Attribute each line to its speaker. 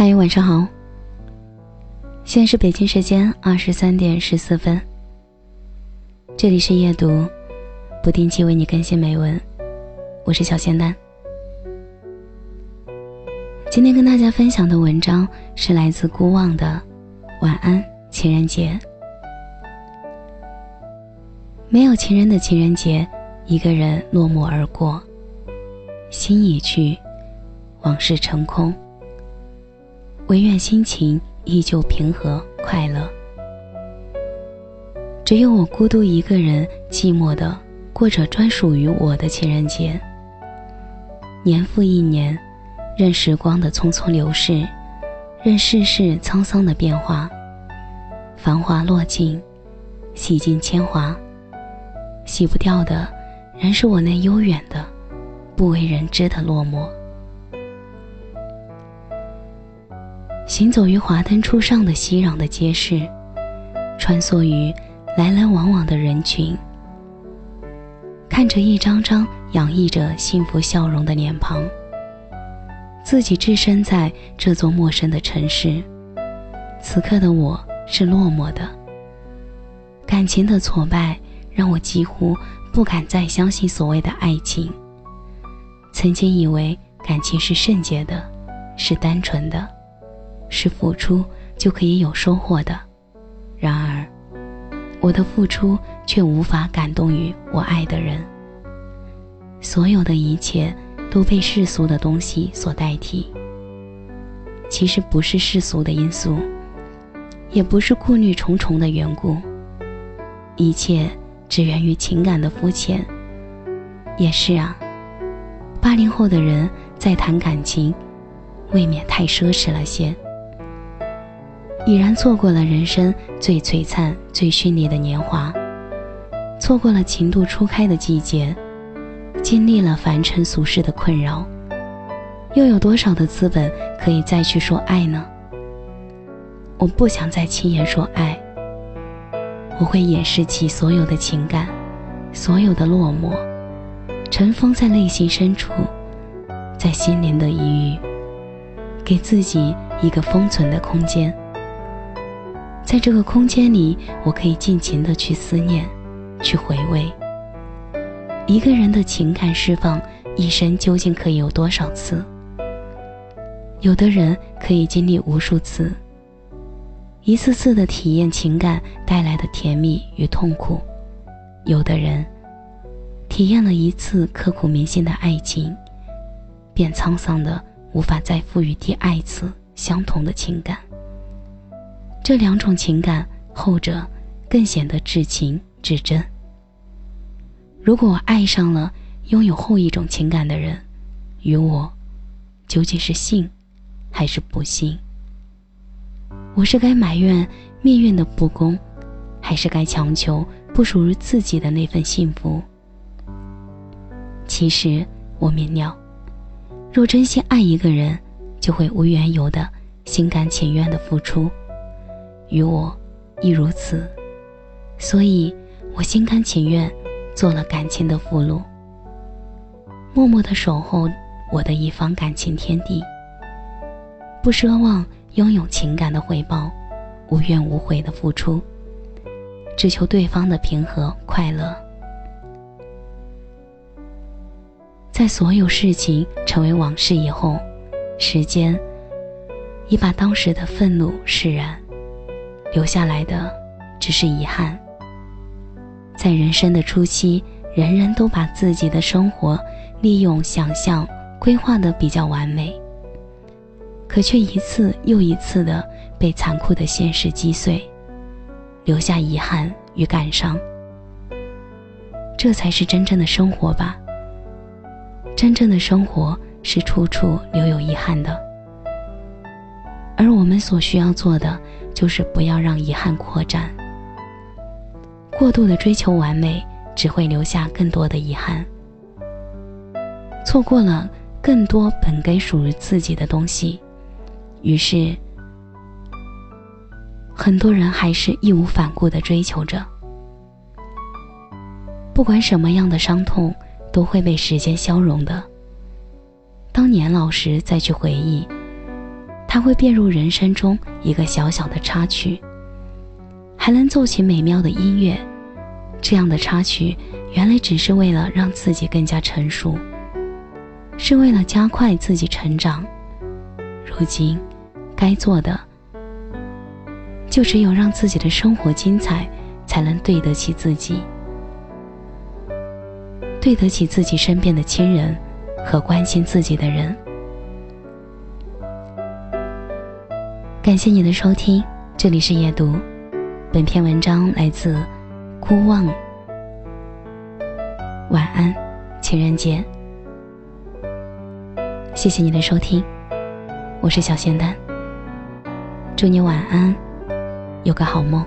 Speaker 1: 嗨，晚上好。现在是北京时间二十三点十四分。这里是夜读，不定期为你更新美文。我是小仙丹。今天跟大家分享的文章是来自孤望的《晚安情人节》。没有情人的情人节，一个人落寞而过，心已去，往事成空。唯愿心情依旧平和快乐。只有我孤独一个人，寂寞的过着专属于我的情人节。年复一年，任时光的匆匆流逝，任世事沧桑的变化。繁华落尽，洗尽铅华，洗不掉的，仍是我那悠远的、不为人知的落寞。行走于华灯初上的熙攘的街市，穿梭于来来往往的人群，看着一张张洋溢着幸福笑容的脸庞。自己置身在这座陌生的城市，此刻的我是落寞的。感情的挫败让我几乎不敢再相信所谓的爱情。曾经以为感情是圣洁的，是单纯的。是付出就可以有收获的，然而，我的付出却无法感动于我爱的人。所有的一切都被世俗的东西所代替。其实不是世俗的因素，也不是顾虑重重的缘故，一切只源于情感的肤浅。也是啊，八零后的人在谈感情，未免太奢侈了些。已然错过了人生最璀璨、最绚丽的年华，错过了情窦初开的季节，经历了凡尘俗世的困扰，又有多少的资本可以再去说爱呢？我不想再轻言说爱，我会掩饰起所有的情感，所有的落寞，尘封在内心深处，在心灵的一隅，给自己一个封存的空间。在这个空间里，我可以尽情的去思念，去回味。一个人的情感释放，一生究竟可以有多少次？有的人可以经历无数次，一次次的体验情感带来的甜蜜与痛苦；有的人体验了一次刻骨铭心的爱情，便沧桑的无法再赋予第二次相同的情感。这两种情感，后者更显得至情至真。如果我爱上了拥有后一种情感的人，与我究竟是幸还是不幸？我是该埋怨命运的不公，还是该强求不属于自己的那份幸福？其实我明了，若真心爱一个人，就会无缘由的心甘情愿的付出。与我亦如此，所以我心甘情愿做了感情的俘虏，默默的守候我的一方感情天地，不奢望拥有情感的回报，无怨无悔的付出，只求对方的平和快乐。在所有事情成为往事以后，时间已把当时的愤怒释然。留下来的只是遗憾。在人生的初期，人人都把自己的生活利用想象规划的比较完美，可却一次又一次的被残酷的现实击碎，留下遗憾与感伤。这才是真正的生活吧。真正的生活是处处留有遗憾的，而我们所需要做的。就是不要让遗憾扩展。过度的追求完美，只会留下更多的遗憾，错过了更多本该属于自己的东西。于是，很多人还是义无反顾的追求着。不管什么样的伤痛，都会被时间消融的。当年老时再去回忆，它会变入人生中一个小小的插曲，还能奏起美妙的音乐。这样的插曲，原来只是为了让自己更加成熟，是为了加快自己成长。如今，该做的，就只有让自己的生活精彩，才能对得起自己，对得起自己身边的亲人和关心自己的人。感谢你的收听，这里是夜读。本篇文章来自孤望。晚安，情人节。谢谢你的收听，我是小仙丹。祝你晚安，有个好梦。